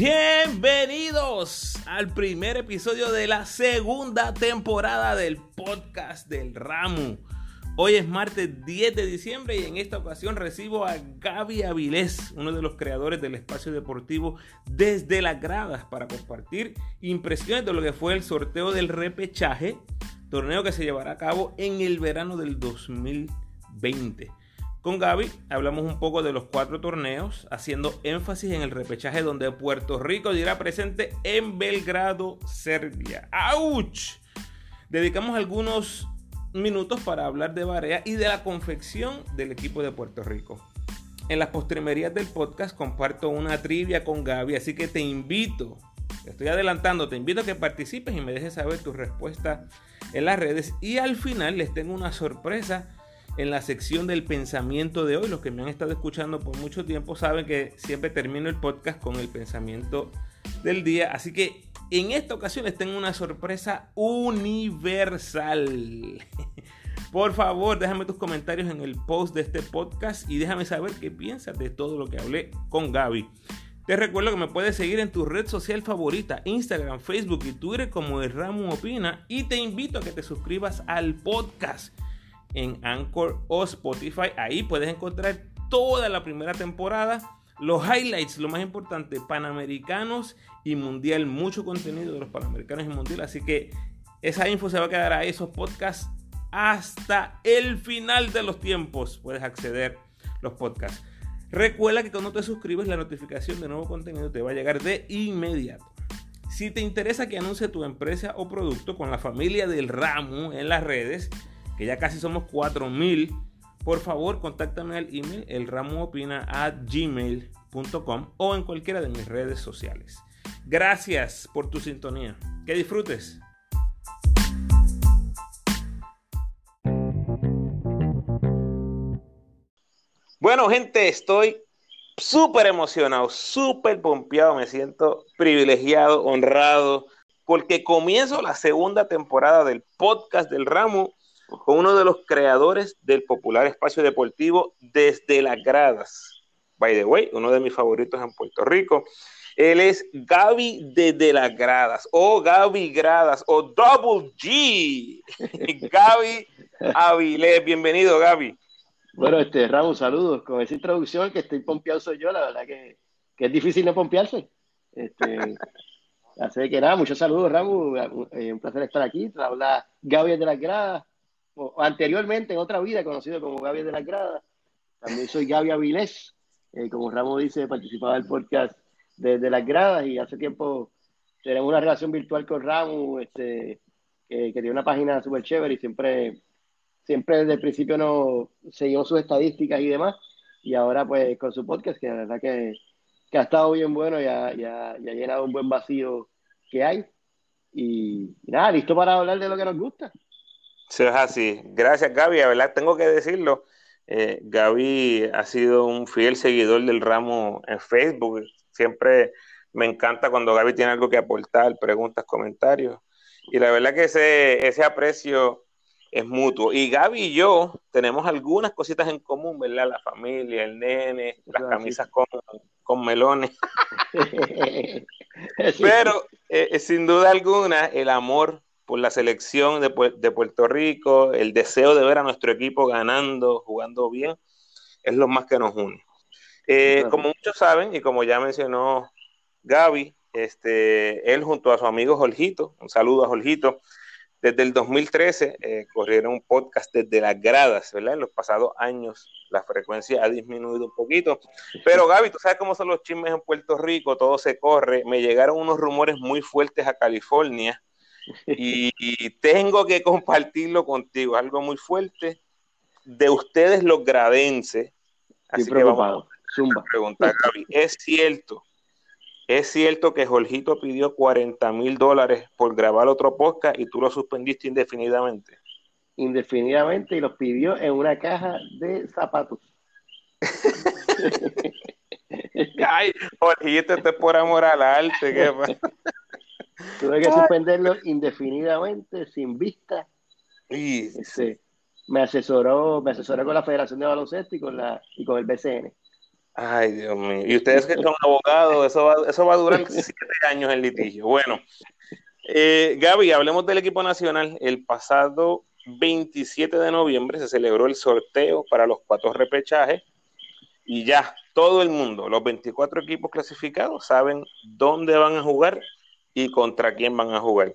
Bienvenidos al primer episodio de la segunda temporada del podcast del Ramu. Hoy es martes 10 de diciembre y en esta ocasión recibo a Gaby Avilés, uno de los creadores del espacio deportivo desde las gradas, para compartir impresiones de lo que fue el sorteo del repechaje, torneo que se llevará a cabo en el verano del 2020. Con Gaby hablamos un poco de los cuatro torneos, haciendo énfasis en el repechaje donde Puerto Rico dirá presente en Belgrado, Serbia. ¡Auch! Dedicamos algunos minutos para hablar de Barea y de la confección del equipo de Puerto Rico. En las postrimerías del podcast comparto una trivia con Gaby, así que te invito, te estoy adelantando, te invito a que participes y me dejes saber tu respuesta en las redes. Y al final les tengo una sorpresa en la sección del pensamiento de hoy. Los que me han estado escuchando por mucho tiempo saben que siempre termino el podcast con el pensamiento del día. Así que en esta ocasión les tengo una sorpresa universal. Por favor, déjame tus comentarios en el post de este podcast y déjame saber qué piensas de todo lo que hablé con Gaby. Te recuerdo que me puedes seguir en tu red social favorita, Instagram, Facebook y Twitter como el Ramo Opina y te invito a que te suscribas al podcast en Anchor o Spotify. Ahí puedes encontrar toda la primera temporada, los highlights, lo más importante, Panamericanos y Mundial, mucho contenido de los Panamericanos y Mundial. Así que esa info se va a quedar ahí, esos podcasts, hasta el final de los tiempos. Puedes acceder los podcasts. Recuerda que cuando te suscribes la notificación de nuevo contenido te va a llegar de inmediato. Si te interesa que anuncie tu empresa o producto con la familia del ramo en las redes, que ya casi somos 4000, por favor contáctame al email gmail.com o en cualquiera de mis redes sociales. Gracias por tu sintonía. Que disfrutes. Bueno, gente, estoy súper emocionado, súper pompeado, me siento privilegiado, honrado, porque comienzo la segunda temporada del podcast del ramo con uno de los creadores del popular espacio deportivo desde las gradas. By the way, uno de mis favoritos en Puerto Rico. Él es Gaby desde las gradas, o Gaby Gradas, o Double G. Gaby Avilés, bienvenido Gaby. Bueno, este, Raúl, saludos. Con esa introducción que estoy pompeado soy yo, la verdad que, que es difícil no pompearse. Este, así que nada, muchos saludos, Raúl. Eh, un placer estar aquí. Te habla Gaby de las gradas, anteriormente en otra vida conocido como Gaby de la Grada. También soy Gaby Avilés, eh, como Ramos dice, participaba del podcast desde las gradas y hace tiempo tenemos una relación virtual con Ramos, este, que tiene una página súper chévere y siempre, siempre desde el principio nos seguimos sus estadísticas y demás. Y ahora pues con su podcast, que la verdad que, que ha estado bien bueno y ha, y ha, llenado un buen vacío que hay. Y, y nada, listo para hablar de lo que nos gusta. Es así. Gracias, Gaby. verdad, tengo que decirlo. Eh, Gaby ha sido un fiel seguidor del ramo en Facebook. Siempre me encanta cuando Gaby tiene algo que aportar, preguntas, comentarios. Y la verdad que ese, ese aprecio es mutuo. Y Gaby y yo tenemos algunas cositas en común, ¿verdad? La familia, el nene, las camisas con, con melones. Pero eh, sin duda alguna, el amor por la selección de, Puerto Rico, el deseo de ver a nuestro equipo ganando, jugando bien, es lo más que nos une. Eh, como muchos saben, y como ya mencionó Gaby, este, él junto a su amigo Jorgito, un saludo a Jorgito, desde el 2013 eh, corrieron un podcast desde las gradas, ¿verdad? En los pasados años la frecuencia ha disminuido un poquito. Pero Gaby, tú sabes cómo son los chismes en Puerto Rico, todo se corre. Me llegaron unos rumores muy fuertes a California y, tengo que compartirlo contigo, algo muy fuerte de ustedes los gradenses. Así que vamos a preguntar, Gaby, ¿es cierto? ¿Es cierto que Jorgito pidió 40 mil dólares por grabar otro podcast y tú lo suspendiste indefinidamente? Indefinidamente y los pidió en una caja de zapatos. Ay, Jorgito, esto es por amor al arte. ¿qué Tuve que suspenderlo indefinidamente, sin vista. Y me asesoró, me asesoró con la Federación de Baloncesto y con la y con el BCN. Ay, Dios mío. Y ustedes que son abogados, eso va, eso va a durar siete años el litigio. Bueno, eh, Gaby, hablemos del equipo nacional. El pasado 27 de noviembre se celebró el sorteo para los cuatro repechajes y ya todo el mundo, los 24 equipos clasificados, saben dónde van a jugar y contra quién van a jugar.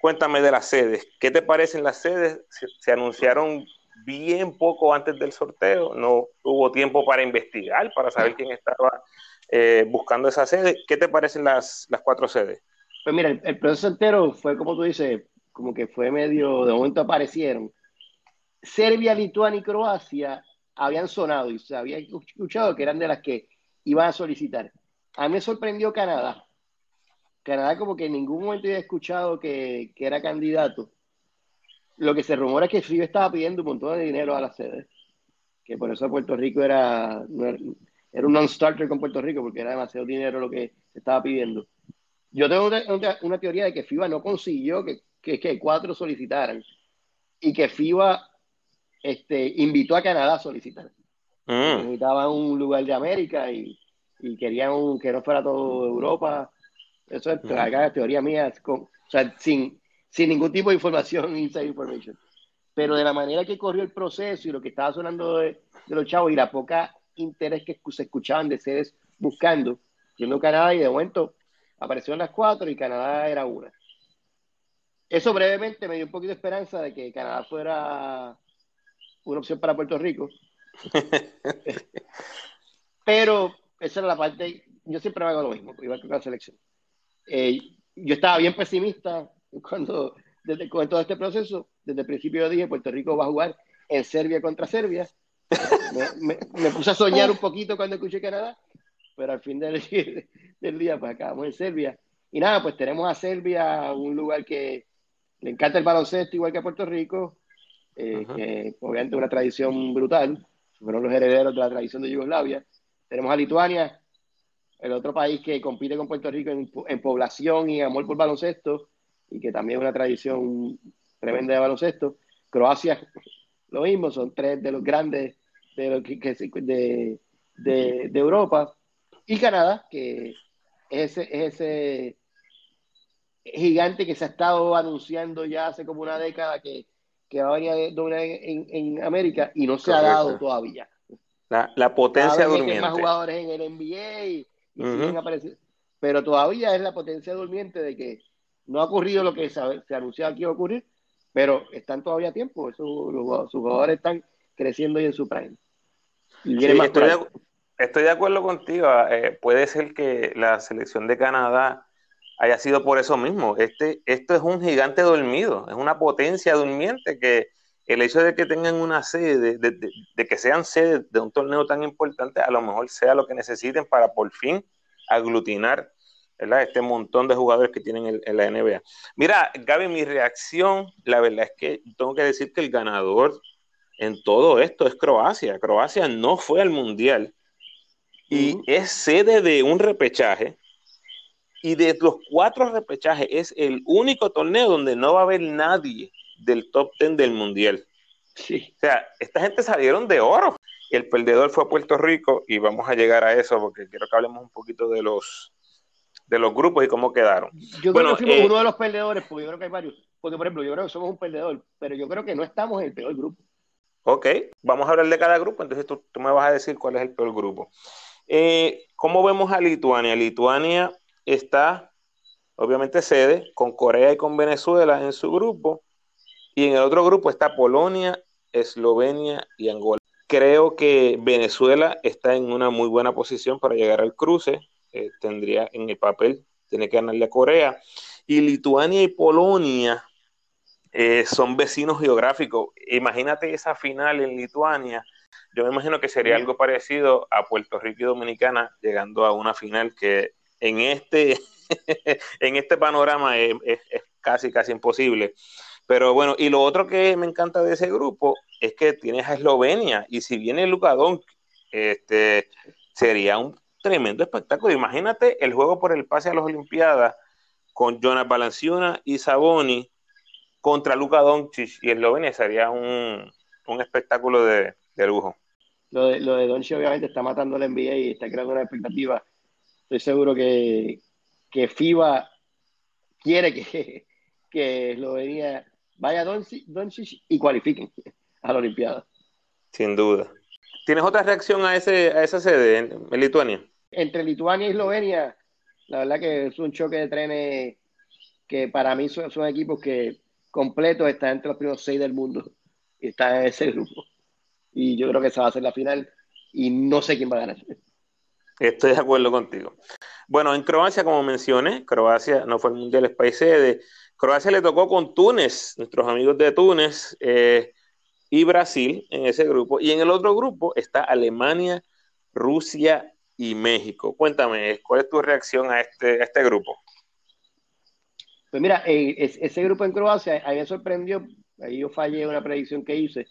Cuéntame de las sedes. ¿Qué te parecen las sedes? Se, anunciaron bien poco antes del sorteo. No hubo tiempo para investigar, para saber quién estaba eh, buscando esa sede. ¿Qué te parecen las, las cuatro sedes? Pues mira, el, proceso entero fue, como tú dices, como que fue medio, de momento aparecieron. Serbia, Lituania y Croacia habían sonado y se había escuchado que eran de las que iban a solicitar. A mí me sorprendió Canadá. Canadá como que en ningún momento había escuchado que, era candidato. Lo que se rumora es que FIBA estaba pidiendo un montón de dinero a la sede. Que por eso Puerto Rico era, era un non-starter con Puerto Rico, porque era demasiado dinero lo que se estaba pidiendo. Yo tengo una, teoría de que FIBA no consiguió que, que, cuatro solicitaran y que FIBA este, invitó a Canadá a solicitar. Mm. Necesitaban un lugar de América y, y querían que no fuera todo Europa eso es uh teoría mía, o sea, sin, sin ningún tipo de información, inside information. Pero de la manera que corrió el proceso y lo que estaba sonando de, los chavos y la poca interés que se escuchaban de sedes buscando, siendo Canadá y de momento aparecieron las cuatro y Canadá era una. Eso brevemente me dio un poquito de esperanza de que Canadá fuera una opción para Puerto Rico. Pero esa era la parte, yo siempre hago lo mismo, igual que con la selección. Eh, yo estaba bien pesimista cuando, desde con todo este proceso, desde el principio yo dije, Puerto Rico va a jugar en Serbia contra Serbia. Me, puse a soñar un poquito cuando escuché Canadá, pero al fin del, del día, pues acabamos en Serbia. Y nada, pues tenemos a Serbia, un lugar que le encanta el baloncesto, igual que a Puerto Rico, eh, que obviamente una tradición brutal, fueron los herederos de la tradición de Yugoslavia. Tenemos a Lituania, el otro país que compite con Puerto Rico en, población y amor por baloncesto, y que también es una tradición tremenda de baloncesto. Croacia, lo mismo, son tres de los grandes de, de, Europa. Y Canadá, que es ese, ese gigante que se ha estado anunciando ya hace como una década que, va a venir a dominar en, América y no se ha dado todavía. La, la potencia durmiente. Hay más jugadores en el NBA pero todavía es la potencia durmiente de que no ha ocurrido lo que se, se anunciaba que iba a ocurrir, pero están todavía a tiempo. sus jugadores están creciendo y en su prime. estoy, de, acuerdo contigo. Eh, puede ser que la selección de Canadá haya sido por eso mismo. Este, esto es un gigante dormido, es una potencia durmiente que el hecho de que tengan una sede, de, que sean sede de un torneo tan importante, a lo mejor sea lo que necesiten para por fin aglutinar este montón de jugadores que tienen en, la NBA. Mira, Gaby, mi reacción, la verdad es que tengo que decir que el ganador en todo esto es Croacia. Croacia no fue al Mundial y es sede de un repechaje. Y de los cuatro repechajes es el único torneo donde no va a haber nadie del top ten del mundial. Sí. O sea, esta gente salieron de oro. El perdedor fue Puerto Rico y vamos a llegar a eso porque quiero que hablemos un poquito de los de los grupos y cómo quedaron. Yo creo que fuimos eh, uno de los perdedores, porque yo creo que hay varios. Porque, por ejemplo, yo creo que somos un perdedor, pero yo creo que no estamos en el peor grupo. Ok, vamos a hablar de cada grupo, entonces tú, me vas a decir cuál es el peor grupo. Eh, ¿Cómo vemos a Lituania? Lituania está, obviamente, sede con Corea y con Venezuela en su grupo. Y en el otro grupo está Polonia, Eslovenia y Angola. Creo que Venezuela está en una muy buena posición para llegar al cruce. Eh, tendría en el papel, tiene que ganarle a Corea. Y Lituania y Polonia eh, son vecinos geográficos. Imagínate esa final en Lituania. Yo me imagino que sería algo parecido a Puerto Rico y Dominicana llegando a una final que en este, en este panorama es casi, casi imposible. Pero bueno, y lo otro que me encanta de ese grupo es que tienes a Eslovenia y si viene Luka este, sería un tremendo espectáculo. Imagínate el juego por el pase a las Olimpiadas con Jonas Balanciuna y Saboni contra Luka Doncic y Eslovenia sería un, espectáculo de, lujo. Lo de, lo de Donchi obviamente está matando la NBA y está creando una expectativa. Estoy seguro que, que FIBA quiere que, que Eslovenia vaya Doncic y cualifiquen a la Olimpiada. Sin duda. ¿Tienes otra reacción a, ese, a esa sede en, Lituania? Entre Lituania y Eslovenia, la verdad que es un choque de trenes que para mí son, equipos que completos están entre los primeros seis del mundo y están en ese grupo. Y yo creo que esa va a ser la final y no sé quién va a ganar. Estoy de acuerdo contigo. Bueno, en Croacia, como mencioné, Croacia no fue el Mundial, es país sede. Croacia le tocó con Túnez, nuestros amigos de Túnez, eh, y Brasil en ese grupo. Y en el otro grupo está Alemania, Rusia y México. Cuéntame, ¿cuál es tu reacción a este, este grupo? Pues mira, eh, ese grupo en Croacia, a mí me sorprendió, ahí yo fallé una predicción que hice.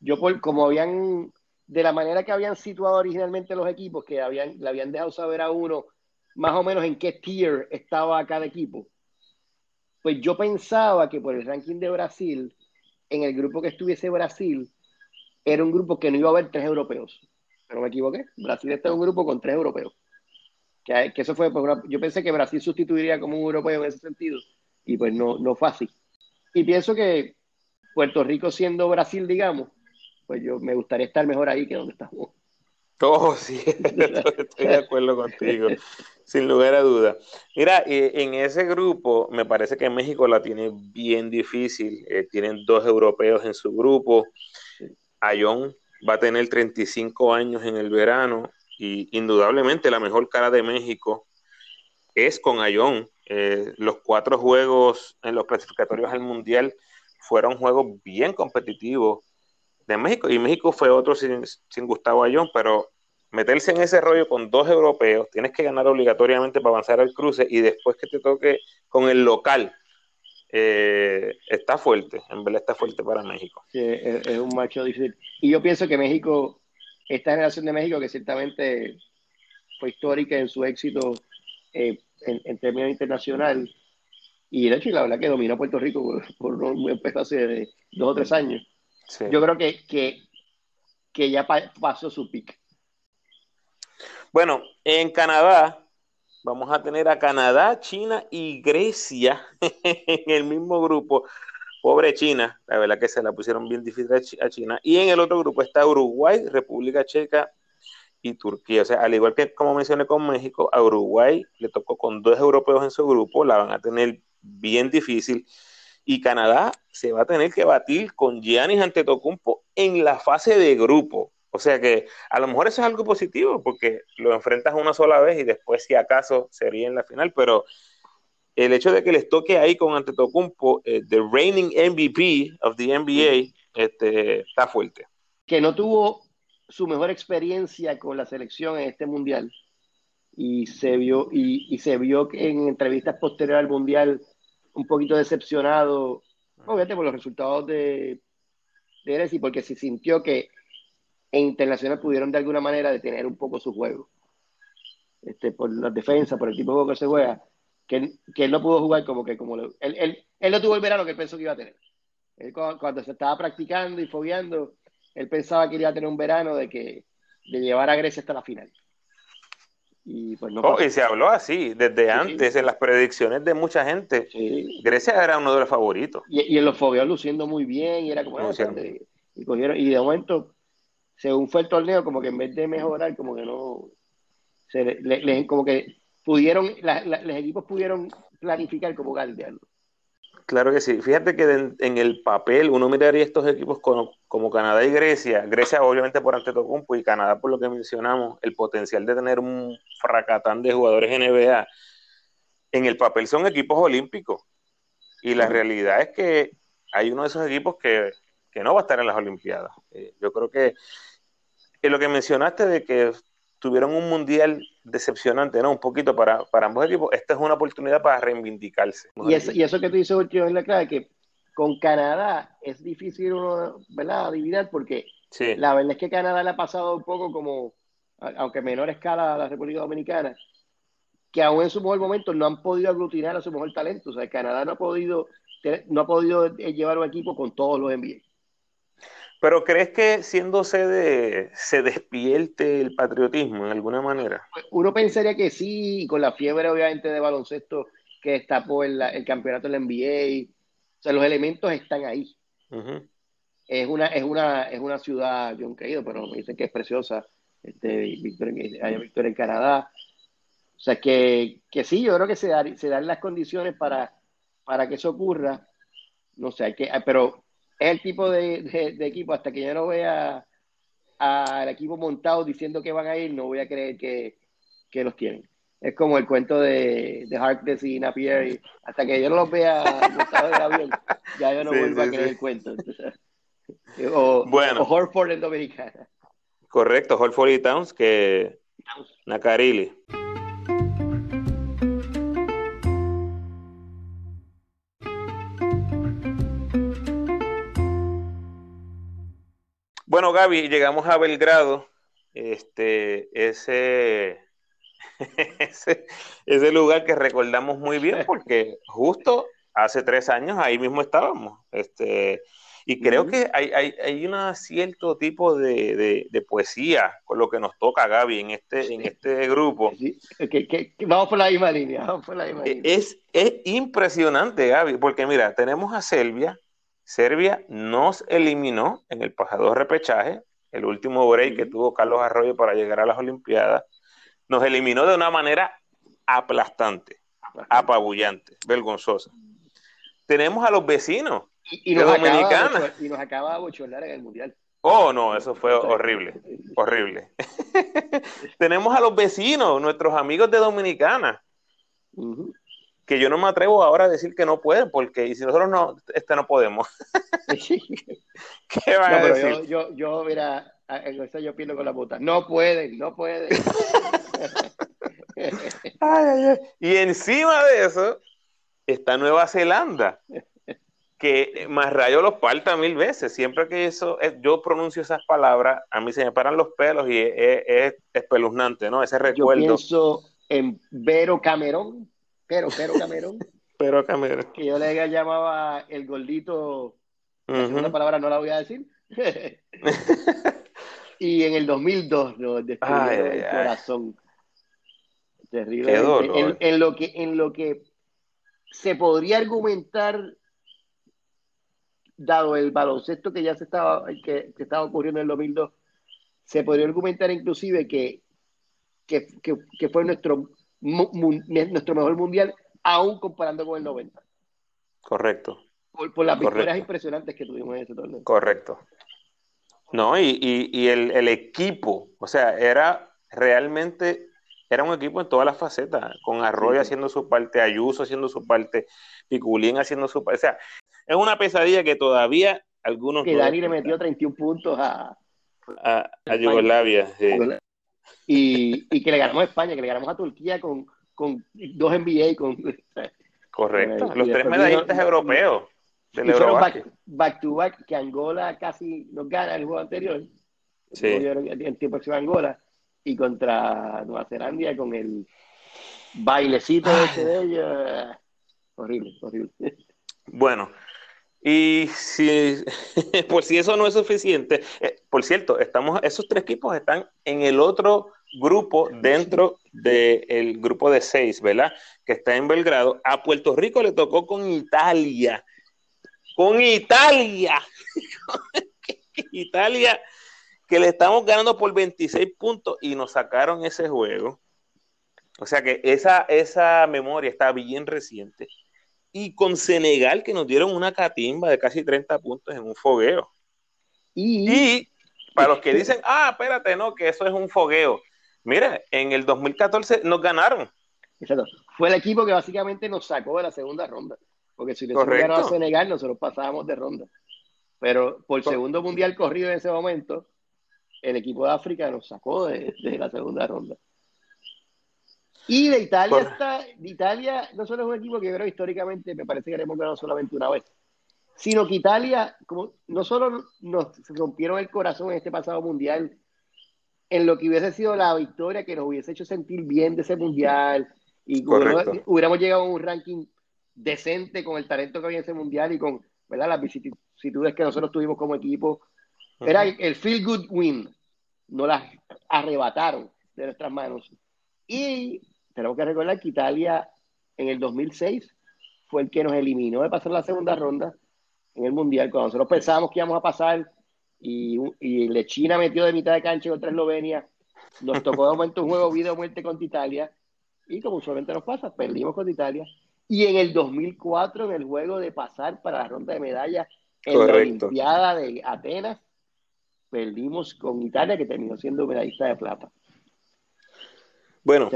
Yo, por, como habían, de la manera que habían situado originalmente los equipos, que habían, le habían dejado saber a uno más o menos en qué tier estaba cada equipo, pues yo pensaba que por el ranking de Brasil, en el grupo que estuviese Brasil, era un grupo que no iba a haber tres europeos. Pero me equivoqué. Brasil está en un grupo con tres europeos. Que, eso fue, yo pensé que Brasil sustituiría como un europeo en ese sentido. Y pues no, no fue así. Y pienso que Puerto Rico siendo Brasil, digamos, pues yo me gustaría estar mejor ahí que donde estamos. Oh, sí, estoy de acuerdo contigo, sin lugar a duda. Mira, en ese grupo me parece que México la tiene bien difícil. Eh, tienen dos europeos en su grupo. Ayón va a tener 35 años en el verano y indudablemente la mejor cara de México es con Ayón. Eh, los cuatro juegos en los clasificatorios al Mundial fueron juegos bien competitivos de México, y México fue otro sin, Gustavo Ayón, pero meterse en ese rollo con dos europeos, tienes que ganar obligatoriamente para avanzar al cruce y después que te toque con el local, eh, está fuerte, en verdad está fuerte para México. Sí, es, un macho difícil. Y yo pienso que México, esta generación de México, que ciertamente fue histórica en su éxito eh, en, términos internacional, y de hecho, la verdad que dominó Puerto Rico por, un buen hace de dos o tres años yo creo que, que, ya pasó su pick. Bueno, en Canadá vamos a tener a Canadá, China y Grecia en el mismo grupo. Pobre China, la verdad que se la pusieron bien difícil a China. Y en el otro grupo está Uruguay, República Checa y Turquía. O sea, al igual que como mencioné con México, a Uruguay le tocó con dos europeos en su grupo, la van a tener bien difícil y Canadá se va a tener que batir con Giannis Antetokounmpo en la fase de grupo. O sea que a lo mejor eso es algo positivo porque lo enfrentas una sola vez y después si acaso sería en la final, pero el hecho de que les toque ahí con Antetokounmpo, eh, the reigning MVP of the NBA, este, está fuerte. Que no tuvo su mejor experiencia con la selección en este mundial y se vio y, y se vio en entrevistas posteriores al mundial un poquito decepcionado, obviamente por los resultados de, de y porque se sintió que en Internacional pudieron de alguna manera detener un poco su juego. Este, por la defensa, por el tipo de juego que se juega, que, que él no pudo jugar como que como él, él, él, no tuvo el verano que él pensó que iba a tener. cuando, se estaba practicando y fogueando, él pensaba que iba a tener un verano de que de llevar a Grecia hasta la final. Y, pues no oh, y se habló así, desde antes, en las predicciones de mucha gente. Grecia era uno de los favoritos. Y, en los fogueos luciendo muy bien, y era como. Ah, y, cogieron, y de momento, según fue el torneo, como que en vez de mejorar, como que no. Se, como que pudieron, los equipos pudieron planificar como galdearlo. Claro que sí. Fíjate que en, el papel uno miraría estos equipos como, Canadá y Grecia. Grecia obviamente por Antetokounmpo y Canadá por lo que mencionamos, el potencial de tener un fracatán de jugadores NBA. En el papel son equipos olímpicos. Y la realidad es que hay uno de esos equipos que, no va a estar en las Olimpiadas. Eh, yo creo que, que lo que mencionaste de que tuvieron un mundial decepcionante, ¿no? Un poquito para, para ambos equipos. Esta es una oportunidad para reivindicarse. Y eso, y eso que tú dices, último es la clave, que con Canadá es difícil uno, ¿verdad?, adivinar, porque la verdad es que Canadá le ha pasado un poco como, aunque menor escala a la República Dominicana, que aún en su mejor momento no han podido aglutinar a su mejor talento. O sea, Canadá no ha podido, no ha podido llevar un equipo con todos los NBA. Pero ¿crees que siendo sede se despierte el patriotismo en alguna manera? Uno pensaría que sí, con la fiebre obviamente de baloncesto que por el, el campeonato del NBA. O sea, los elementos están ahí. Es una, es una, es una ciudad, yo nunca he ido, pero me dicen que es preciosa. Este, Victoria, Victoria en Canadá. O sea, que, que sí, yo creo que se, se dan las condiciones para, para que eso ocurra. No sé, hay que, pero es el tipo de, de, equipo, hasta que yo no vea al equipo montado diciendo que van a ir, no voy a creer que, que los tienen. Es como el cuento de, de Harkness y Napier, y hasta que yo no los vea avión, ya yo no vuelvo a creer el cuento. o, bueno. o Horford en Dominicana. Correcto, Horford y Towns, que Nacarili. Bueno, Gaby, llegamos a Belgrado. Este, ese, ese, lugar que recordamos muy bien porque justo hace tres años ahí mismo estábamos. Este, y creo que hay, hay, hay un cierto tipo de, de, poesía con lo que nos toca, Gaby, en este, en este grupo. vamos por la misma línea. Vamos por la misma e, línea. Es, es impresionante, Gaby, porque mira, tenemos a Serbia, Serbia nos eliminó en el pasado repechaje, el último break que tuvo Carlos Arroyo para llegar a las Olimpiadas, nos eliminó de una manera aplastante, apabullante, vergonzosa. Tenemos a los vecinos y, nos dominicanos. y nos acaba de bochornar en el Mundial. Oh, no, eso fue horrible, horrible. Tenemos a los vecinos, nuestros amigos de Dominicana, que yo no me atrevo ahora a decir que no pueden, porque y si nosotros no, este no podemos. ¿Qué van a decir? Yo, yo, mira, en eso yo pierdo con la puta. No pueden, no pueden. Y encima de eso está Nueva Zelanda, que más rayo los parta mil veces. Siempre que eso, yo pronuncio esas palabras, a mí se me paran los pelos y es, espeluznante, ¿no? Ese recuerdo. Yo pienso en Vero Camerón pero, pero Cameron. pero Cameron. Que yo le llamaba el gordito. La palabra no la voy a decir. y en el 2002 lo destruyó el corazón. Terrible. En, lo que, en lo que se podría argumentar, dado el baloncesto que ya se estaba, que, estaba ocurriendo en el 2002, se podría argumentar inclusive que, que, que fue nuestro nuestro mejor mundial, aún comparando con el 90. Correcto. Por, las victorias impresionantes que tuvimos en ese torneo. Correcto. No, y, y, el, equipo, o sea, era realmente, era un equipo en todas las facetas, con Arroyo haciendo su parte, Ayuso haciendo su parte, Piculín haciendo su parte. O sea, es una pesadilla que todavía algunos... Que Dani le metió 31 puntos a... A, a Yugoslavia. Sí y, que le ganamos a España, que le ganamos a Turquía con, con dos NBA. Con, Correcto, los tres medallistas europeos del back, to back, que Angola casi nos gana el juego anterior. Sí. En tiempo de Angola y contra Nueva Zelanda con el bailecito ese de ellos. Horrible, horrible. Bueno, y si, por si eso no es suficiente, eh, por cierto, estamos, esos tres equipos están en el otro grupo dentro del grupo de seis, ¿verdad? Que está en Belgrado. A Puerto Rico le tocó con Italia. Con Italia. Italia, que le estamos ganando por 26 puntos y nos sacaron ese juego. O sea que esa, esa memoria está bien reciente y con Senegal que nos dieron una catimba de casi 30 puntos en un fogueo. Y, para los que dicen, ah, espérate, no, que eso es un fogueo. Mira, en el 2014 nos ganaron. Exacto. Fue el equipo que básicamente nos sacó de la segunda ronda. Porque si le ganado a Senegal, nosotros pasábamos de ronda. Pero por segundo mundial corrido en ese momento, el equipo de África nos sacó de la segunda ronda. Y de Italia está, de Italia no solo es un equipo que creo históricamente me parece que hemos ganado solamente una vez, sino que Italia, como no solo nos rompieron el corazón en este pasado mundial, en lo que hubiese sido la victoria que nos hubiese hecho sentir bien de ese mundial y hubiéramos, llegado a un ranking decente con el talento que había en ese mundial y con ¿verdad? las vicisitudes que nosotros tuvimos como equipo, Era el feel good win. No las arrebataron de nuestras manos. Y tenemos que recordar que Italia en el 2006 fue el que nos eliminó de pasar la segunda ronda en el Mundial. Cuando nosotros pensábamos que íbamos a pasar y, y China metió de mitad de cancha contra Eslovenia, nos tocó de momento un juego vida o muerte contra Italia. Y como usualmente nos pasa, perdimos contra Italia. Y en el 2004, en el juego de pasar para la ronda de medallas en la Olimpiada de Atenas, perdimos con Italia, que terminó siendo medallista de plata. Bueno,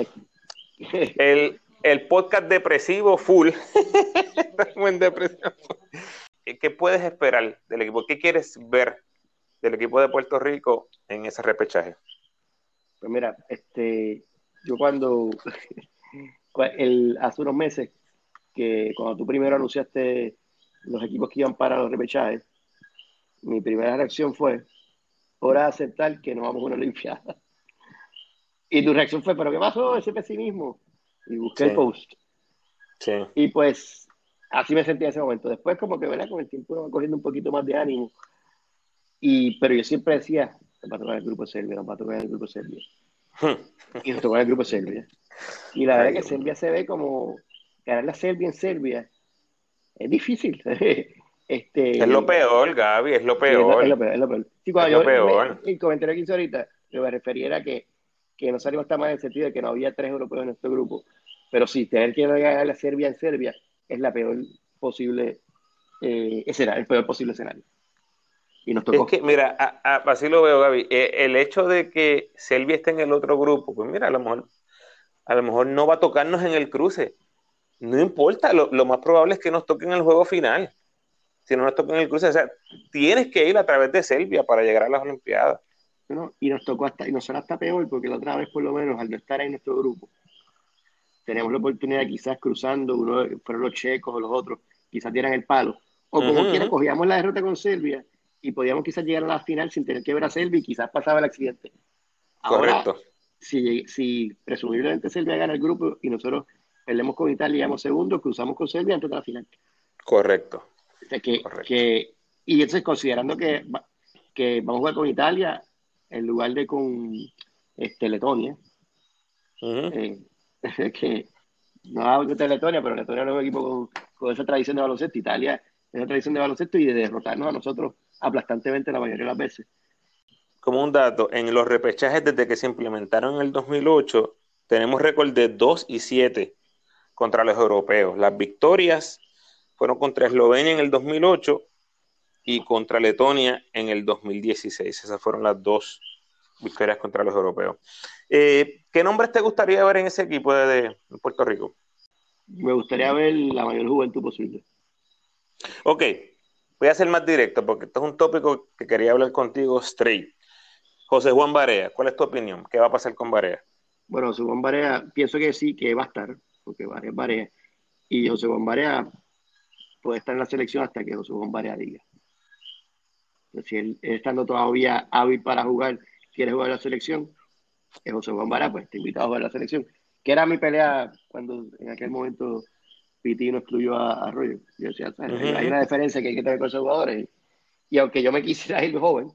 el, el podcast depresivo full. ¿Qué puedes esperar del equipo? ¿Qué quieres ver del equipo de Puerto Rico en ese repechaje? Pues mira, este, yo cuando el, hace unos meses que cuando tú primero anunciaste los equipos que iban para los repechajes, mi primera reacción fue, hora de aceptar que no vamos a una Olimpiada. Y tu reacción fue, ¿pero qué pasó? Ese pesimismo. Y busqué el post. Sí. Y pues así me sentí en ese momento. Después como que, ¿verdad? Con el tiempo va cogiendo un poquito más de ánimo. Y, pero yo siempre decía, va a tocar el grupo Serbia, nos va a tocar el grupo Serbia. y nos tocó el grupo Serbia. Y la verdad que Serbia se ve como ganar la Serbia en Serbia. Es difícil. este, es lo peor, Gaby, es lo peor. Es lo, peor, es lo peor. Sí, cuando yo, peor. el comentario que hice ahorita, yo me refería a que, que no salimos tan mal en el sentido de que no había tres europeos en nuestro grupo. Pero sí, tener que ganar la Serbia en Serbia es la peor posible eh, escenario, el peor posible escenario. Y nos tocó. Es que, mira, así lo veo, Gaby. Eh, el hecho de que Serbia esté en el otro grupo, pues mira, a lo mejor, a lo mejor no va a tocarnos en el cruce. No importa, lo, más probable es que nos toque en el juego final. Si no nos toca en el cruce, o sea, tienes que ir a través de Serbia para llegar a las Olimpiadas. y nos tocó hasta, y nos será hasta peor, porque la otra vez, por lo menos, al no estar en nuestro grupo, tenemos la oportunidad quizás cruzando, uno fueron los checos o los otros, quizás dieran el palo. O como quiera, cogíamos la derrota con Serbia y podíamos quizás llegar a la final sin tener que ver a Serbia y quizás pasaba el accidente. Correcto. Si, si presumiblemente Serbia gana el grupo y nosotros perdemos con Italia y llegamos segundo, cruzamos con Serbia antes de la final. Correcto. que, Que, y entonces considerando que, que vamos a jugar con Italia en lugar de con este, Letonia, que no contra Letonia, pero Letonia no es un equipo con, esa tradición de baloncesto. Italia esa tradición de baloncesto y de derrotarnos a nosotros aplastantemente la mayoría de las veces. Como un dato, en los repechajes desde que se implementaron en el 2008, tenemos récord de 2 y 7 contra los europeos. Las victorias fueron contra Eslovenia en el 2008 y contra Letonia en el 2016. Esas fueron las dos victorias contra los europeos. Eh, ¿Qué nombres te gustaría ver en ese equipo de, Puerto Rico? Me gustaría ver la mayor juventud posible. Ok, voy a ser más directo porque esto es un tópico que quería hablar contigo straight. José Juan Barea, ¿cuál es tu opinión? ¿Qué va a pasar con Barea? Bueno, José Juan Barea, pienso que sí, que va a estar, porque Barea es Barea. Y José Juan Barea puede estar en la selección hasta que José Juan Barea diga. Si él estando todavía hábil para jugar ¿quieres jugar la selección? Es José Juan Vara, pues te invitado a jugar la selección. Que era mi pelea cuando en aquel momento Piti no excluyó a. Yo decía, hay una diferencia que hay que tener con esos jugadores. Y, aunque yo me quisiera ir joven,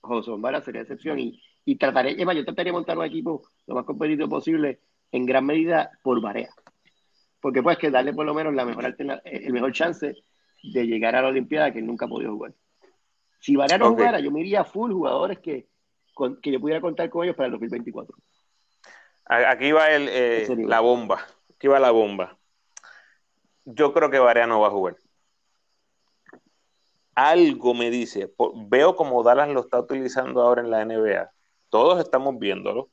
José Vara sería excepción. Y, y trataré, es yo trataría de montar un equipo lo más competitivo posible, en gran medida por Varea. Porque pues que darle por lo menos la mejor el mejor chance de llegar a la Olimpiada que nunca ha podido jugar. Si Varea no jugara, yo me iría full jugadores que, que yo pudiera contar con ellos para el 2024. Aquí va el, eh, la bomba. Aquí va la bomba. Yo creo que Varea no va a jugar. Algo me dice, veo como Dallas lo está utilizando ahora en la NBA. Todos estamos viéndolo.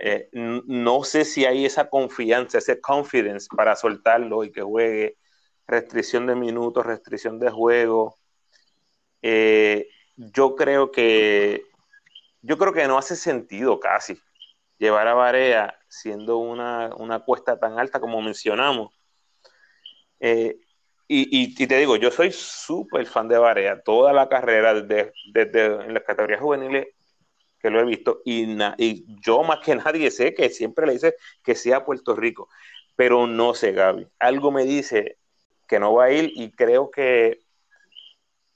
Eh, no sé si hay esa confianza, ese confidence para soltarlo y que juegue. Restricción de minutos, restricción de juego. Eh, yo creo que yo creo que no hace sentido casi llevar a Barea siendo una, cuesta tan alta como mencionamos. Eh, y, te digo, yo soy súper fan de Barea, toda la carrera desde, en las categorías juveniles que lo he visto, y, y, yo más que nadie sé que siempre le dice que sea Puerto Rico, pero no sé, Gaby. Algo me dice que no va a ir y creo que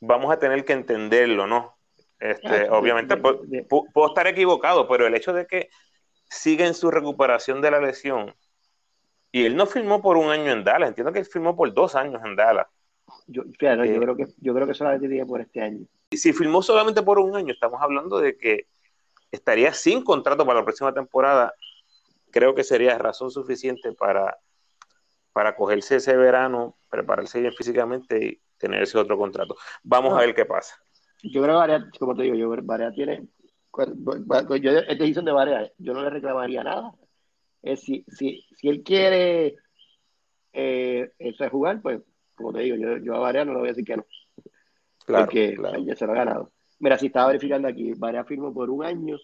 vamos a tener que entenderlo, ¿no? Este, ah, obviamente puedo estar equivocado, pero el hecho de que siga en su recuperación de la lesión y él no firmó por un año en Dallas, entiendo que él firmó por dos años en Dallas. Yo, yo eh, creo que yo creo que solamente diría por este año. Y si firmó solamente por un año, estamos hablando de que estaría sin contrato para la próxima temporada. Creo que sería razón suficiente para, para cogerse ese verano, prepararse bien físicamente y tener ese otro contrato. Vamos a ver qué pasa. Yo creo que Varea, como te digo, yo Varea tiene. Yo, es decisión de Varea, yo no le reclamaría nada. Es si, si, si él quiere eh, jugar, pues, como te digo, yo, yo a Varea no le voy a decir que no. Claro, porque ya se lo ha ganado. Mira, si estaba verificando aquí, Varea firmó por un año.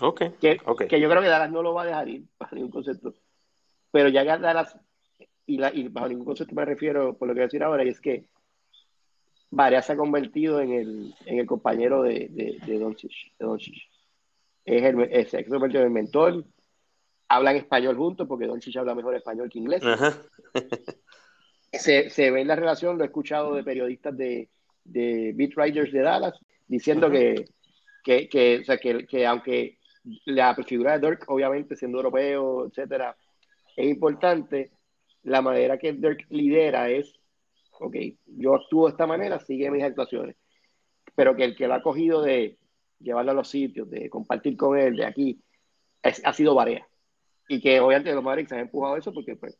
Ok. Que, que yo creo que Dallas no lo va a dejar ir, bajo ningún concepto. Pero ya que Dallas, y, la, y bajo ningún concepto me refiero, por lo que voy a decir ahora, y es que Varea se ha convertido en el, en el compañero de, de, de Doncic. Es el, es, se ha convertido en el mentor. Hablan español juntos porque Doncic habla mejor español que inglés. se, se, ve en la relación, lo he escuchado de periodistas de, de beat writers de Dallas diciendo que, que, que, o sea, que, que, aunque la figura de Dirk, obviamente siendo europeo, etcétera, es importante, la manera que Dirk lidera es ok, yo actúo de esta manera, sigue mis actuaciones. Pero que el que lo ha cogido de llevarlo a los sitios, de compartir con él, de aquí, ha sido Varea. Y que obviamente los Mavericks han empujado eso porque pues,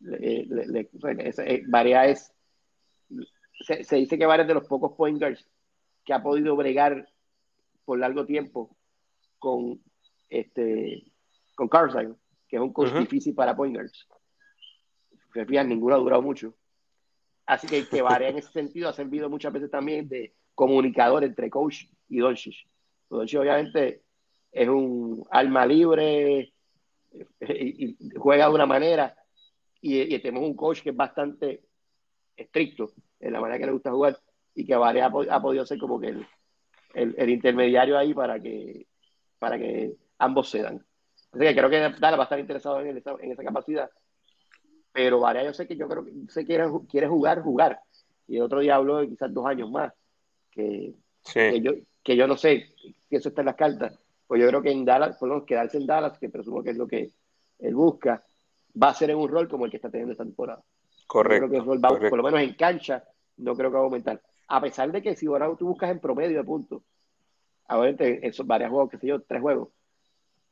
le, pues, eh, Varea es, se, dice que Varea es de los pocos point guards que ha podido bregar por largo tiempo con este con Carside, que es un coach difícil para point guards. Fíjate, ninguno ha durado mucho. Así que, que en ese sentido ha servido muchas veces también de comunicador entre coach y Doncic. Doncic obviamente es un alma libre y, juega de una manera y, tenemos un coach que es bastante estricto en la manera que le gusta jugar y que Varea ha, podido ser como que el, intermediario ahí para que, para que ambos cedan. Así que creo que Dala va a estar interesado en esa capacidad pero Varea yo sé que yo creo que se quiere, quiere jugar, jugar. Y el otro día habló de quizás dos años más, que, que, yo, que yo no sé si eso está en las cartas. Pues yo creo que en Dallas, por lo menos quedarse en Dallas, que presumo que es lo que él busca, va a ser en un rol como el que está teniendo esta temporada. Correcto. creo que el rol por lo menos en cancha, no creo que va a aumentar. A pesar de que si ahora tú buscas en promedio de puntos, ahora esos varios juegos, qué sé yo, tres juegos,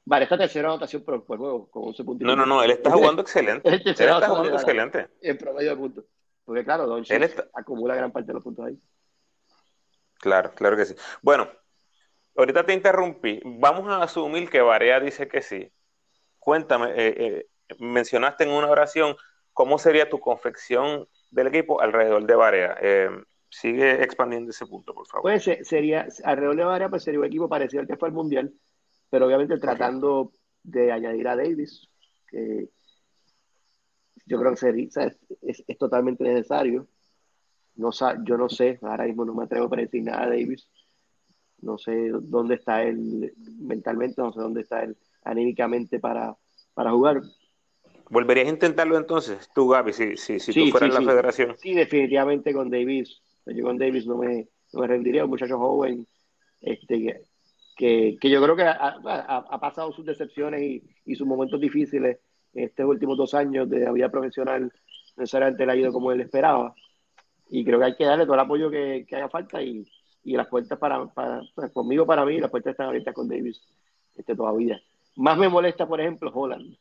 Vale, esta tercera anotación por, por juego, con 11 puntos. No, no, no, él está jugando excelente. él está jugando excelente. En promedio de puntos. Porque claro, Don acumula gran parte de los puntos ahí. Claro, claro que sí. Bueno, ahorita te interrumpí. Vamos a asumir que Varea dice que sí. Cuéntame, eh, eh, mencionaste en una oración cómo sería tu confección del equipo alrededor de Varea. Eh, sigue expandiendo ese punto, por favor. Pues sería, alrededor de Varea, pues sería un equipo parecido al que fue el Mundial pero obviamente tratando de añadir a Davis, que yo creo que es, es, totalmente necesario. No, yo no sé, ahora mismo no me atrevo a decir nada a Davis. No sé dónde está él mentalmente, no sé dónde está él anímicamente para, para jugar. ¿Volverías a intentarlo entonces, tú, Gaby, si, si, si tú fueras la federación? Sí, definitivamente con Davis. Yo con Davis no me, no me rendiría, un muchacho joven este, que, yo creo que ha, pasado sus decepciones y, sus momentos difíciles en estos últimos dos años de la vida profesional, necesariamente le ha ido como él esperaba. Y creo que hay que darle todo el apoyo que, haga falta y, las puertas para, para pues, conmigo, para mí, las puertas están abiertas con Davis este, todavía. Más me molesta, por ejemplo, Holland.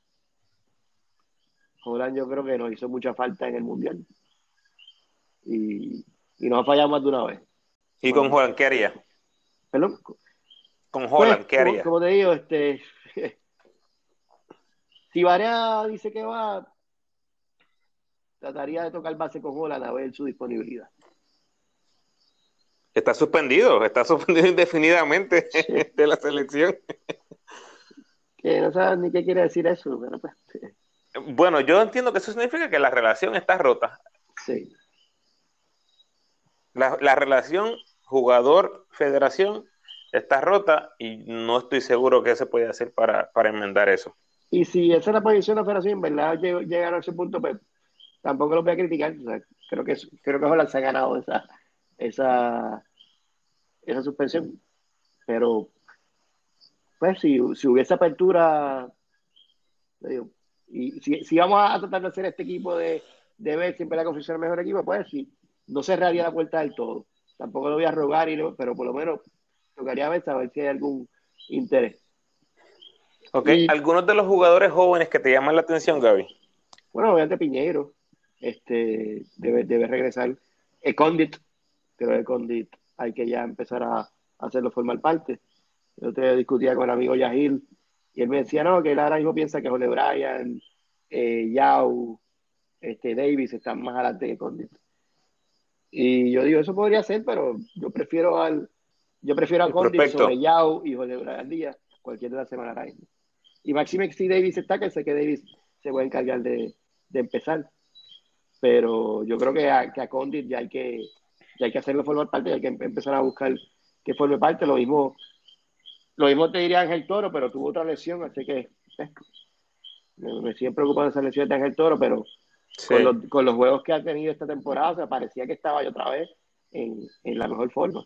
Holland yo creo que nos hizo mucha falta en el Mundial. Y, nos ha fallado más de una vez. ¿Y con Holland qué haría? Perdón, con Holland, ¿qué haría? Como, te digo, este, si Varea dice que va, trataría de tocar base con Holland a ver su disponibilidad. Está suspendido, está suspendido indefinidamente de la selección. Que no sabes ni qué quiere decir eso, pues, Bueno, yo entiendo que eso significa que la relación está rota. Sí. La, la relación jugador-federación está rota y no estoy seguro qué se puede hacer para, enmendar eso. Y si esa es la posición de la federación, ¿verdad? Llegaron a ese punto, pues tampoco lo voy a criticar. creo que creo que Holland se ha ganado esa, esa esa suspensión. Pero, pues, si, si hubiese apertura, y si, si, vamos a tratar de hacer este equipo de, de ver siempre la confesión el mejor equipo, pues sí, no cerraría la puerta del todo. Tampoco lo voy a rogar, y pero por lo menos tocaría ver, saber si hay algún interés. Ok, ¿algunos de los jugadores jóvenes que te llaman la atención, Gaby? Bueno, obviamente Piñeiro, este, debe, debe regresar. Condit, creo que Condit hay que ya empezar a, hacerlo formar parte. Yo te discutía con el amigo Yahil y él me decía, no, que él ahora mismo piensa que Jole Bryan, eh, Yao, este, Davis están más adelante que Condit. Y yo digo, eso podría ser, pero yo prefiero al yo prefiero a Condit sobre Yao y Jole Bryan Díaz cualquier de la semana ahora mismo. Y Maxime si Davis está, que sé que Davis se puede encargar de, de empezar. Pero yo creo que a, que a Condit ya hay que, ya hay que hacerlo formar parte, hay que empezar a buscar que forme parte. Lo mismo, lo mismo te diría Ángel Toro, pero tuvo otra lesión, así que eh, me, sigue preocupado esa lesión de Ángel Toro, pero con, los, con, los, juegos que ha tenido esta temporada, se parecía que estaba yo otra vez en, en la mejor forma.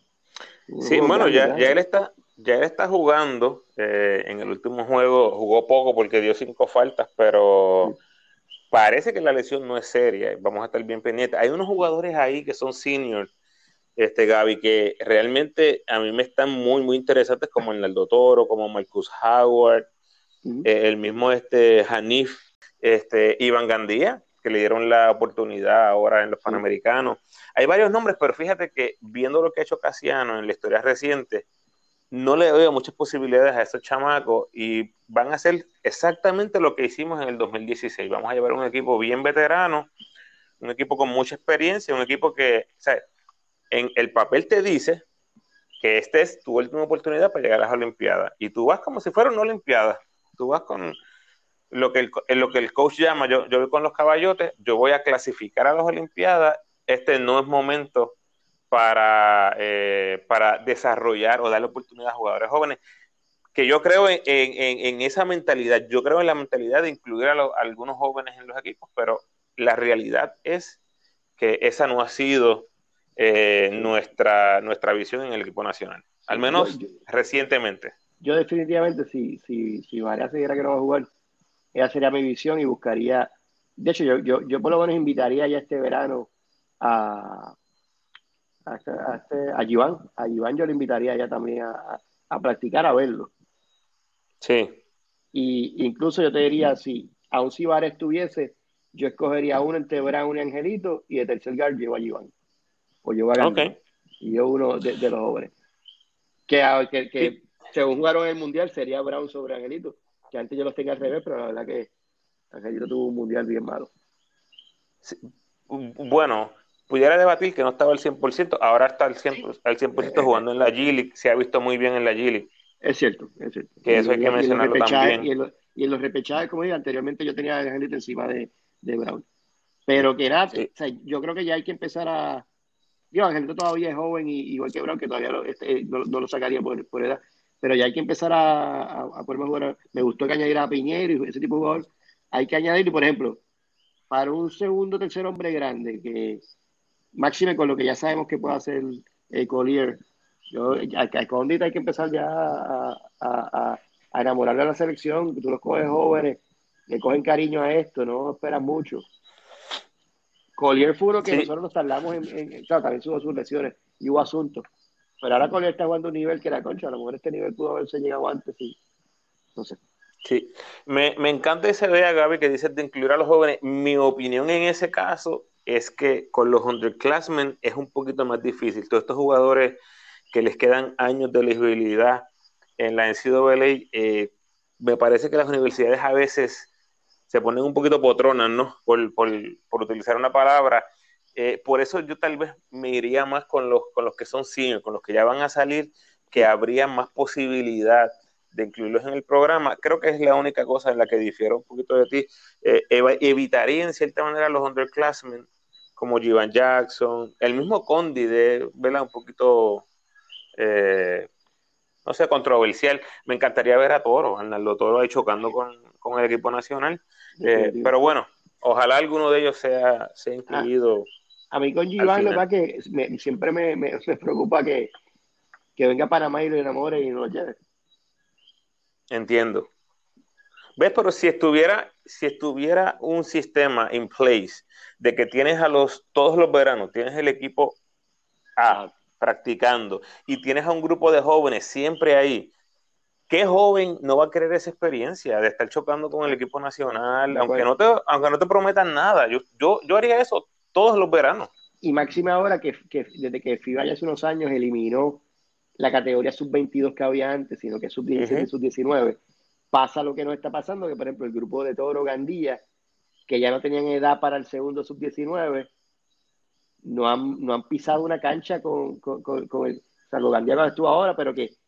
Sí, bueno, ya, ya él está, ya él está jugando. Eh, en el último juego jugó poco porque dio cinco faltas, pero parece que la lesión no es seria. Vamos a estar bien pendientes. Hay unos jugadores ahí que son seniors, este Gaby, que realmente a mí me están muy, muy interesantes, como el Naldo Toro, como Marcus Howard, eh, el mismo este Hanif, este Iván Gandía, que le dieron la oportunidad ahora en los Panamericanos. Hay varios nombres, pero fíjate que viendo lo que ha hecho Casiano en la historia reciente, no le doy muchas posibilidades a esos chamacos y van a hacer exactamente lo que hicimos en el 2016. Vamos a llevar un equipo bien veterano, un equipo con mucha experiencia, un equipo que, o sea, en el papel te dice que esta es tu última oportunidad para llegar a las Olimpiadas y tú vas como si fuera una Olimpiada. Tú vas con lo que el, lo que el coach llama, yo, yo voy con los caballotes, yo voy a clasificar a las Olimpiadas. Este no es momento para, eh, para desarrollar o darle oportunidad a jugadores jóvenes. Que yo creo en, en, esa mentalidad, yo creo en la mentalidad de incluir a, algunos jóvenes en los equipos, pero la realidad es que esa no ha sido eh, nuestra, nuestra visión en el equipo nacional, al menos recientemente. Yo definitivamente, si, si, si María Seguera que no va a jugar, esa sería mi visión y buscaría, de hecho yo, yo, yo por lo menos invitaría ya este verano a, a, a, a Iván, a Iván yo le invitaría ya también a, a, practicar, a verlo. Sí. Y incluso yo te diría, si aún si Bar estuviese, yo escogería uno entre Brown y Angelito y de tercer guard llevo a Iván. O llevo a okay. Y yo uno de, de, los jóvenes. Que, que, que según jugaron en el Mundial sería Brown sobre Angelito. Que antes yo los tenía al revés, pero la verdad que Angelito tuvo un Mundial bien malo. Sí. Bueno, pudiera debatir que no estaba al 100%, ahora está al 100%, al 100 jugando en la G-League, se ha visto muy bien en la G-League. Es cierto, es cierto. Que eso hay que mencionarlo también. Y en, y en los repechajes, como dije anteriormente, yo tenía a Angelito encima de, de Brown. Pero que nada, sí. o sea, yo creo que ya hay que empezar a. Digo, Angelito todavía es joven, y, igual que Brown, que todavía lo, este, no, no, lo sacaría por, edad. Pero ya hay que empezar a, a, a poder. Me gustó que añadir a Piñero y ese tipo de jugador. Hay que añadir, por ejemplo, para un segundo tercer hombre grande que máxime con lo que ya sabemos que puede hacer el Collier. Yo, a, a hay que empezar ya a, a, a, enamorarle a la selección, tú los coges jóvenes, le cogen cariño a esto, no esperan mucho. Collier fue uno que sí. nosotros nos tardamos en, en, claro, también tuvo sus lesiones y hubo asuntos. Pero ahora Collier está jugando un nivel que la concha, a lo mejor este nivel pudo haberse llegado antes y no sé. Sí, me, me encanta esa idea, Gaby, que dices de incluir a los jóvenes. Mi opinión en ese caso es que con los underclassmen es un poquito más difícil. Todos estos jugadores que les quedan años de elegibilidad en la NCAA, eh, me parece que las universidades a veces se ponen un poquito potronas, ¿no? Por, por, utilizar una palabra. Eh, por eso yo tal vez me iría más con los, con los que son seniors, con los que ya van a salir, que habría más posibilidad de incluirlos en el programa. Creo que es la única cosa en la que difiero un poquito de ti. Eh, evitaría en cierta manera los underclassmen como Jivan Jackson, el mismo Condi de verla un poquito, eh, no sé, controversial. Me encantaría ver a Toro, Arnaldo Toro ahí chocando con, con el equipo nacional. Eh, pero bueno, ojalá alguno de ellos sea, sea incluido. A, a mí con la verdad que me, siempre me, me, me preocupa que que venga a Panamá y lo enamore y no lo lleve. Entiendo. ¿Ves? Pero si estuviera, si estuviera un sistema in place de que tienes a los, todos los veranos, tienes el equipo A practicando y tienes a un grupo de jóvenes siempre ahí, ¿qué joven no va a querer esa experiencia de estar chocando con el equipo nacional, aunque no, te, aunque no te prometan nada? Yo, yo, yo haría eso todos los veranos. Y máxima ahora que, que desde que FIBA ya hace unos años eliminó la categoría sub-22 que había antes, sino que sub-17 y sub-19, pasa lo que nos está pasando, que por ejemplo el grupo de Toro Gandía, que ya no tenían edad para el segundo sub-19, no han, no han pisado una cancha con, con, con, el, o sea, los Gandía no estuvo ahora, pero que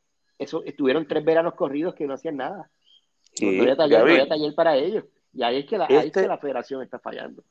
eso estuvieron tres veranos corridos que no hacían nada. no, había taller, para ellos. Y ahí es que la, ahí es que este la federación está fallando.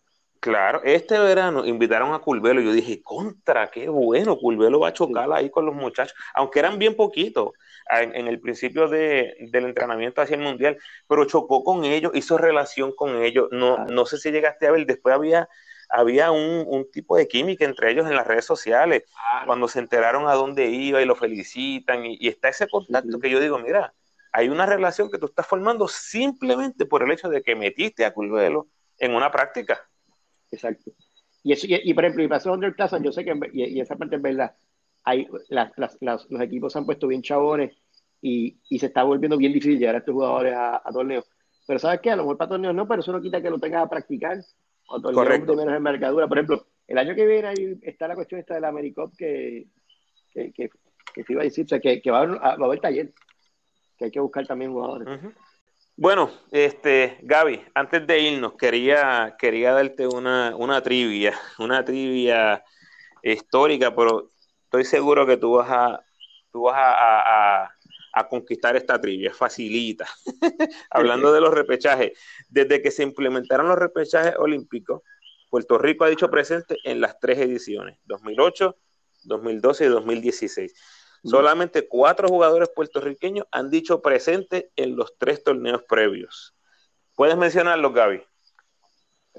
Claro, este verano invitaron a Culvelo y yo dije, contra, qué bueno, Culvelo va a chocar ahí con los muchachos, aunque eran bien poquitos en, el principio de, del entrenamiento hacia el Mundial, pero chocó con ellos, hizo relación con ellos, no, no sé si llegaste a ver, después había, había un, tipo de química entre ellos en las redes sociales, cuando se enteraron a dónde iba y lo felicitan, y, está ese contacto que yo digo, mira, hay una relación que tú estás formando simplemente por el hecho de que metiste a Culvelo en una práctica. Exacto. Y, eso, y, por ejemplo, y pasó underclass, yo sé que, y, esa parte es verdad, hay, las, las, los equipos se han puesto bien chabones y, y, se está volviendo bien difícil llegar a estos jugadores a, torneos. Pero ¿sabes qué? A lo mejor para torneos no, pero eso no quita que lo tengas a practicar o torneos de menos envergadura. Por ejemplo, el año que viene ahí está la cuestión esta de la AmeriCop que, que, que, que, se iba a decir, o sea, que, que va, a haber, va a haber taller, que hay que buscar también jugadores. Bueno, este, Gaby, antes de irnos, quería, quería darte una, una trivia, una trivia histórica, pero estoy seguro que tú vas a, tú vas a, a, conquistar esta trivia, facilita. Hablando de los repechajes, desde que se implementaron los repechajes olímpicos, Puerto Rico ha dicho presente en las tres ediciones, 2008, 2012 y 2016. Solamente cuatro jugadores puertorriqueños han dicho presente en los tres torneos previos. ¿Puedes mencionarlos, Gaby?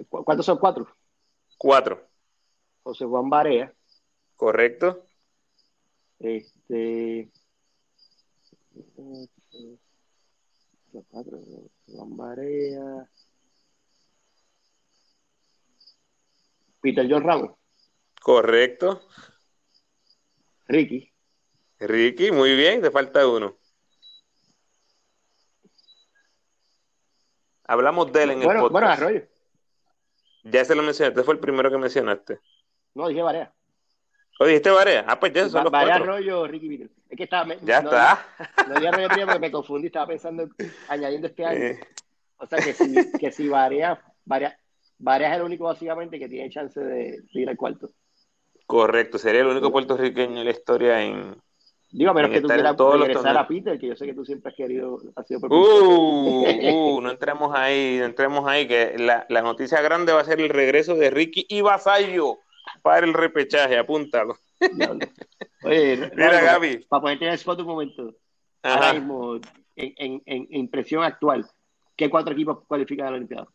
¿Cuántos son cuatro? Cuatro. José Juan Barea. Correcto. Este. Juan Barea. Peter John Ramos. Correcto. Ricky. Ricky, muy bien, te falta uno. Hablamos de él en el podcast. Bueno, Arroyo. Ya se lo mencionaste, este fue el primero que mencionaste. No, dije Barea. ¿O dijiste Barea? Ah, pues ya son los Arroyo, Ricky Víctor. Es que estaba... ya está. No dije Arroyo primero porque me confundí, estaba pensando añadiendo este año. O sea, que si, que si Barea, Barea es el único básicamente que tiene chance de, ir al cuarto. Correcto, sería el único puertorriqueño en la historia en, Digo, a menos que tú quieras regresar a Peter, que yo sé que tú siempre has querido, ha sido por uh, uh, no entremos ahí, no entremos ahí, que la, la, noticia grande va a ser el regreso de Ricky y Vasallo para el repechaje, apúntalo. Oye, Mira, Gaby. Para ponerte en el spot un momento, ahora mismo, en, en, en, impresión actual, ¿qué cuatro equipos cualifican a la Olimpiada?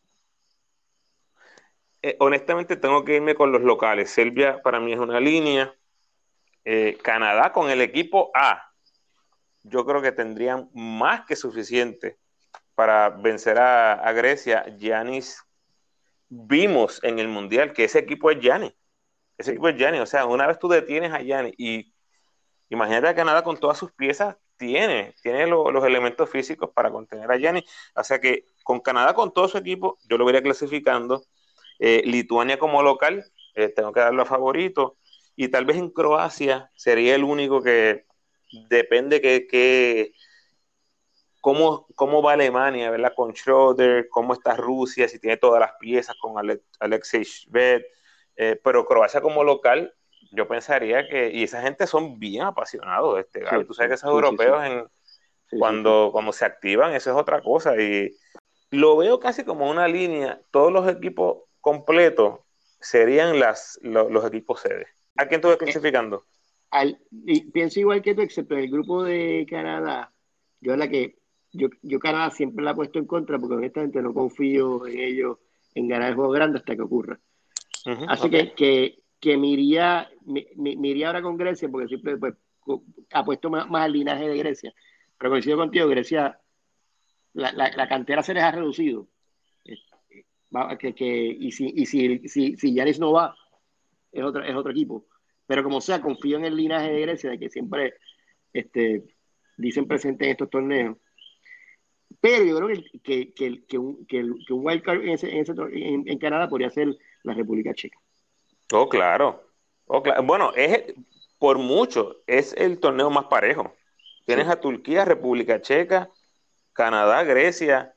Eh, honestamente tengo que irme con los locales. Serbia para mí es una línea. Eh, Canadá con el equipo A, yo creo que tendrían más que suficiente para vencer a, Grecia. Giannis, vimos en el Mundial que ese equipo es Giannis. Ese equipo es Giannis. O sea, una vez tú detienes a Giannis y imagínate a Canadá con todas sus piezas, tiene, tiene los elementos físicos para contener a Giannis. O sea que con Canadá, con todo su equipo, yo lo iría clasificando. Eh, Lituania como local, eh, tengo que darlo a favorito y tal vez en Croacia sería el único que depende que, cómo, cómo va Alemania, ¿verdad? Con Schroeder, cómo está Rusia, si tiene todas las piezas con Alex, Alexei Shved, eh, pero Croacia como local, yo pensaría que, y esa gente son bien apasionados, este, tú sabes que esos europeos en, cuando, cuando se activan, eso es otra cosa, y lo veo casi como una línea, todos los equipos completos serían las, los equipos sedes. ¿A quién estuve clasificando? Al, pienso igual que tú, excepto en el grupo de Canadá. Yo la que yo, yo Canadá siempre la he puesto en contra porque honestamente no confío en ellos en ganar el juego grande hasta que ocurra. Así que, que, que me, iría, me, iría ahora con Grecia porque siempre pues, apuesto más, al linaje de Grecia. Pero coincido contigo, Grecia, la, la, cantera se les ha reducido. Que, que, y si, y si, si, si Yanis no va, es otro, es otro equipo. Pero como sea, confío en el linaje de Grecia, de que siempre este, dicen presente en estos torneos. Pero yo creo que, que, que, un, que, un wildcard en, ese, en, en, Canadá podría ser la República Checa. Oh, claro. Oh, claro. Bueno, es por mucho, es el torneo más parejo. Tienes a Turquía, República Checa, Canadá, Grecia.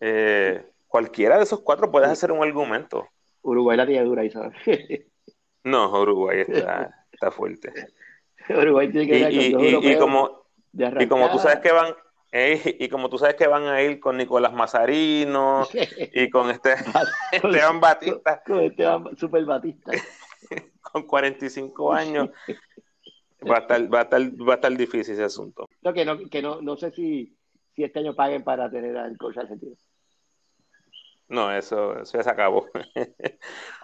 Eh, cualquiera de esos cuatro puedes hacer un argumento. Uruguay la tiene dura, ¿sabes? no, Uruguay está, está fuerte. Uruguay tiene que y, y, y, como, y como tú sabes que van, y como tú sabes que van a ir con Nicolás Mazarino y con este Esteban Batista. Con Esteban Super Batista. con 45 años. Va a estar, va a estar, va a estar difícil ese asunto. No, que no, que no, no sé si, si este año paguen para tener al coach argentino. No, eso, eso ya se acabó.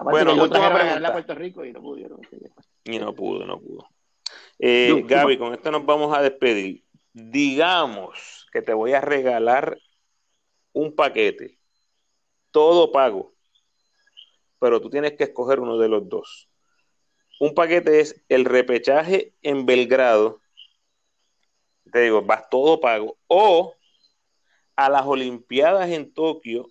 bueno, última pregunta. A Puerto Rico y no pudieron. Y no pudo, no pudo. Eh, Gaby, con esto nos vamos a despedir. Digamos que te voy a regalar un paquete, todo pago, pero tú tienes que escoger uno de los dos. Un paquete es el repechaje en Belgrado, te digo, vas todo pago, o a las Olimpiadas en Tokio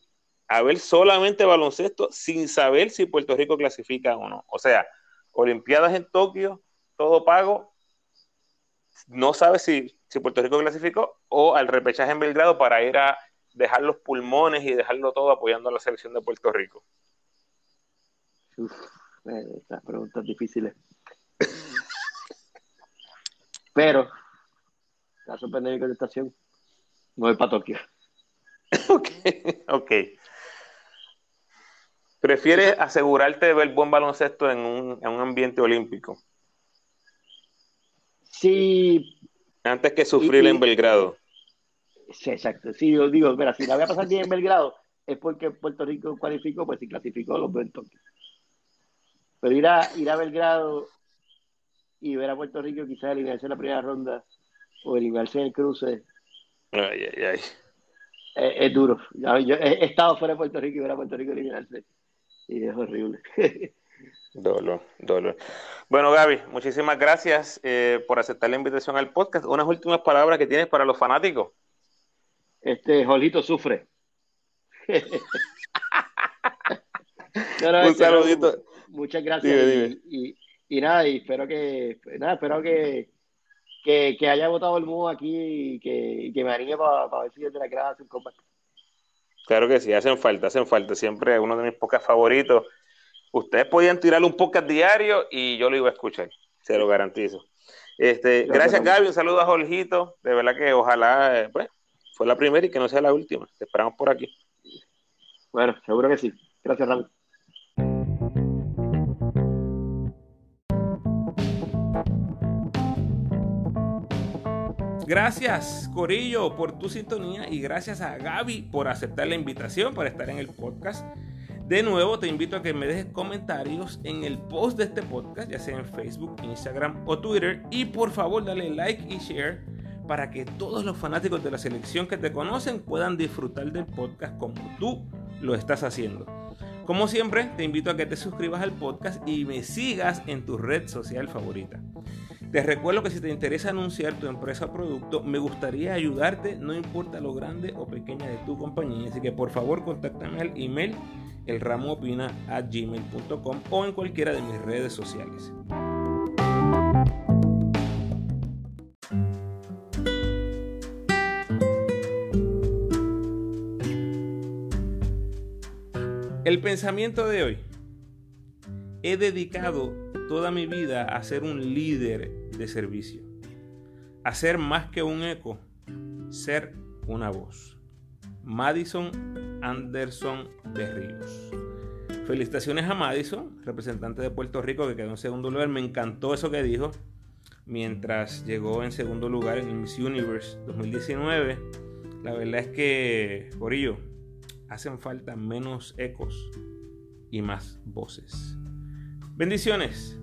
a ver solamente baloncesto sin saber si Puerto Rico clasifica o no. O sea, Olimpiadas en Tokio, todo pago, no sabes si, si Puerto Rico clasificó o al repechaje en Belgrado para ir a dejar los pulmones y dejarlo todo apoyando a la selección de Puerto Rico. Uf, eh, estas preguntas difíciles. Pero, la sorprendente mi contestación, no voy para Tokio. ok, ok. ¿Prefieres asegurarte de ver buen baloncesto en un, en un ambiente olímpico? Sí. Antes que sufrir en Belgrado. Sí, exacto. Sí, yo digo, mira, si la voy a pasar bien en Belgrado, es porque Puerto Rico cualificó, pues si clasificó, los veo en Tokio. Pero ir a, ir a Belgrado y ver a Puerto Rico quizás eliminarse en la primera ronda o eliminarse en el cruce. Ay, ay, ay. Es, duro. Yo he, estado fuera de Puerto Rico y ver a Puerto Rico eliminarse. Y es horrible. Dolor, dolor. Bueno, Gaby, muchísimas gracias eh, por aceptar la invitación al podcast. Unas últimas palabras que tienes para los fanáticos. Este, Jolito sufre. Un este, saludito. muchas gracias. Y, nada, y espero que, nada, espero que, que, haya votado el mundo aquí y que, que me anime para, ver si yo te la hacer un combate. Claro que sí, hacen falta, hacen falta. Siempre uno de mis pocas favoritos ustedes podían tirar un podcast diario y yo lo iba a escuchar, se lo garantizo. Este, gracias, Gaby, un saludo a Jorgito, de verdad que ojalá, eh, pues, fue la primera y que no sea la última. Te esperamos por aquí. Bueno, seguro que sí. Gracias, Rami. Gracias, Corillo, por tu sintonía y gracias a Gaby por aceptar la invitación para estar en el podcast. De nuevo, te invito a que me dejes comentarios en el post de este podcast, ya sea en Facebook, Instagram o Twitter. Y por favor, dale like y share para que todos los fanáticos de la selección que te conocen puedan disfrutar del podcast como tú lo estás haciendo. Como siempre, te invito a que te suscribas al podcast y me sigas en tu red social favorita. Te recuerdo que si te interesa anunciar tu empresa o producto, me gustaría ayudarte, no importa lo grande o pequeña de tu compañía. Así que por favor, contáctame al email gmail.com o en cualquiera de mis redes sociales. El pensamiento de hoy. He dedicado toda mi vida a ser un líder de servicio. A ser más que un eco, ser una voz. Madison Anderson de Ríos. Felicitaciones a Madison, representante de Puerto Rico que quedó en segundo lugar. Me encantó eso que dijo mientras llegó en segundo lugar en Miss Universe 2019. La verdad es que, Corillo, hacen falta menos ecos y más voces. Bendiciones.